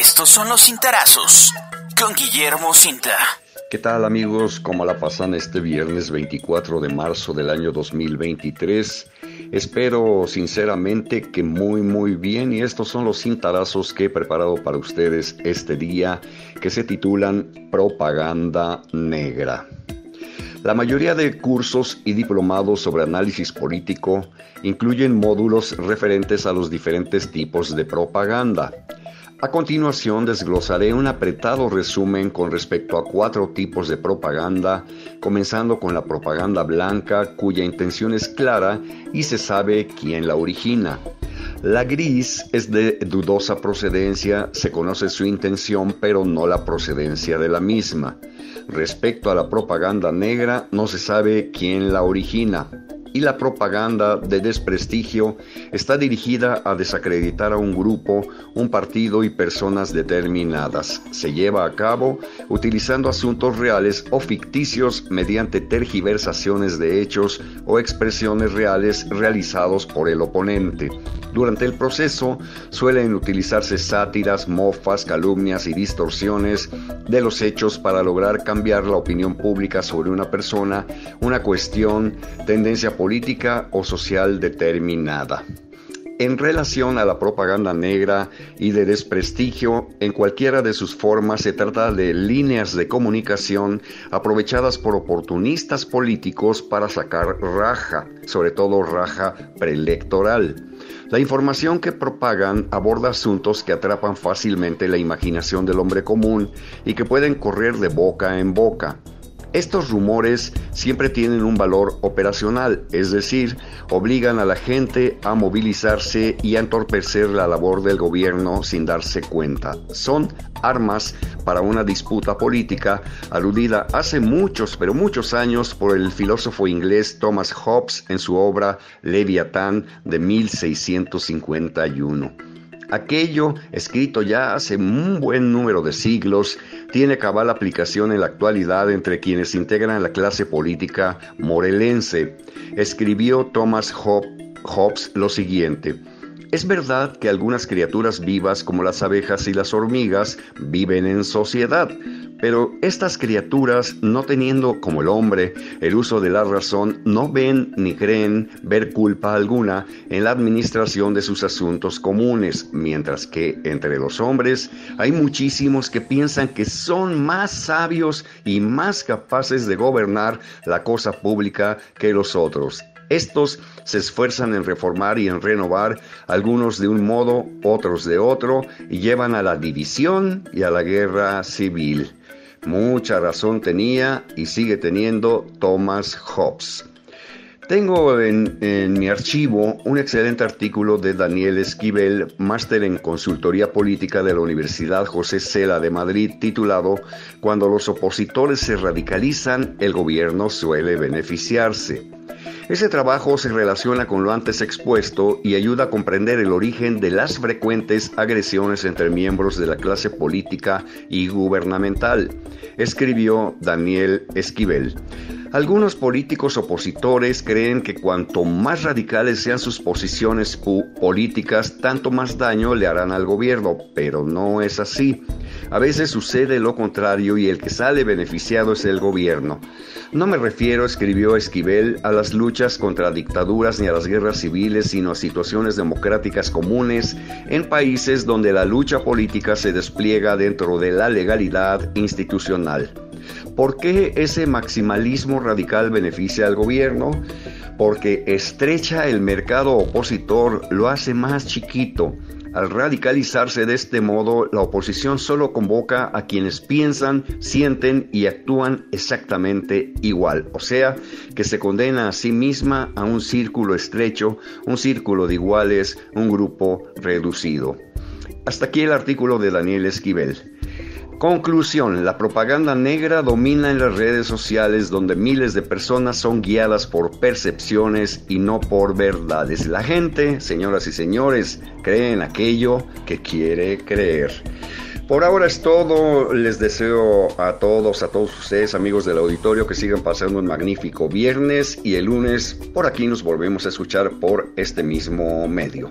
Estos son los cintarazos con Guillermo Cinta. ¿Qué tal amigos? ¿Cómo la pasan este viernes 24 de marzo del año 2023? Espero sinceramente que muy muy bien y estos son los cintarazos que he preparado para ustedes este día que se titulan Propaganda Negra. La mayoría de cursos y diplomados sobre análisis político incluyen módulos referentes a los diferentes tipos de propaganda. A continuación desglosaré un apretado resumen con respecto a cuatro tipos de propaganda, comenzando con la propaganda blanca cuya intención es clara y se sabe quién la origina. La gris es de dudosa procedencia, se conoce su intención pero no la procedencia de la misma. Respecto a la propaganda negra, no se sabe quién la origina. Y la propaganda de desprestigio está dirigida a desacreditar a un grupo, un partido y personas determinadas. Se lleva a cabo utilizando asuntos reales o ficticios mediante tergiversaciones de hechos o expresiones reales realizados por el oponente. Durante el proceso suelen utilizarse sátiras, mofas, calumnias y distorsiones de los hechos para lograr cambiar la opinión pública sobre una persona, una cuestión, tendencia política o social determinada. En relación a la propaganda negra y de desprestigio, en cualquiera de sus formas se trata de líneas de comunicación aprovechadas por oportunistas políticos para sacar raja, sobre todo raja preelectoral. La información que propagan aborda asuntos que atrapan fácilmente la imaginación del hombre común y que pueden correr de boca en boca. Estos rumores siempre tienen un valor operacional, es decir, obligan a la gente a movilizarse y a entorpecer la labor del gobierno sin darse cuenta. Son armas para una disputa política aludida hace muchos, pero muchos años por el filósofo inglés Thomas Hobbes en su obra Leviatán de 1651. Aquello, escrito ya hace un buen número de siglos, tiene cabal aplicación en la actualidad entre quienes integran la clase política morelense. Escribió Thomas Hobbes lo siguiente. Es verdad que algunas criaturas vivas como las abejas y las hormigas viven en sociedad, pero estas criaturas, no teniendo como el hombre el uso de la razón, no ven ni creen ver culpa alguna en la administración de sus asuntos comunes, mientras que entre los hombres hay muchísimos que piensan que son más sabios y más capaces de gobernar la cosa pública que los otros. Estos se esfuerzan en reformar y en renovar, algunos de un modo, otros de otro, y llevan a la división y a la guerra civil. Mucha razón tenía y sigue teniendo Thomas Hobbes. Tengo en, mi archivo un excelente artículo de Daniel Esquivel, máster en consultoría política de la Universidad José Cela de Madrid, titulado Cuando los opositores se radicalizan, el gobierno suele beneficiarse. Ese trabajo se relaciona con lo antes expuesto y ayuda a comprender el origen de las frecuentes agresiones entre miembros de la clase política y gubernamental, escribió Daniel Esquivel. Algunos políticos opositores creen que cuanto más radicales sean sus posiciones políticas, tanto más daño le harán al gobierno, pero no es así. A veces sucede lo contrario y el que sale beneficiado es el gobierno. No me refiero, escribió Esquivel, a las luchas contra dictaduras ni a las guerras civiles, sino a situaciones democráticas comunes en países donde la lucha política se despliega dentro de la legalidad institucional. ¿Por qué ese maximalismo radical beneficia al gobierno? Porque estrecha el mercado opositor, lo hace más chiquito. Al radicalizarse de este modo, la oposición solo convoca a quienes piensan, sienten y actúan exactamente igual. O sea, que se condena a sí misma a un círculo estrecho, un círculo de iguales, un grupo reducido. Hasta aquí el artículo de Daniel Esquivel. Conclusión, la propaganda negra domina en las redes sociales donde miles de personas son guiadas por percepciones y no por verdades. La gente, señoras y señores, cree en aquello que quiere creer. Por ahora es todo. Les deseo a todos, a todos ustedes, amigos del auditorio, que sigan pasando un magnífico viernes y el lunes por aquí nos volvemos a escuchar por este mismo medio.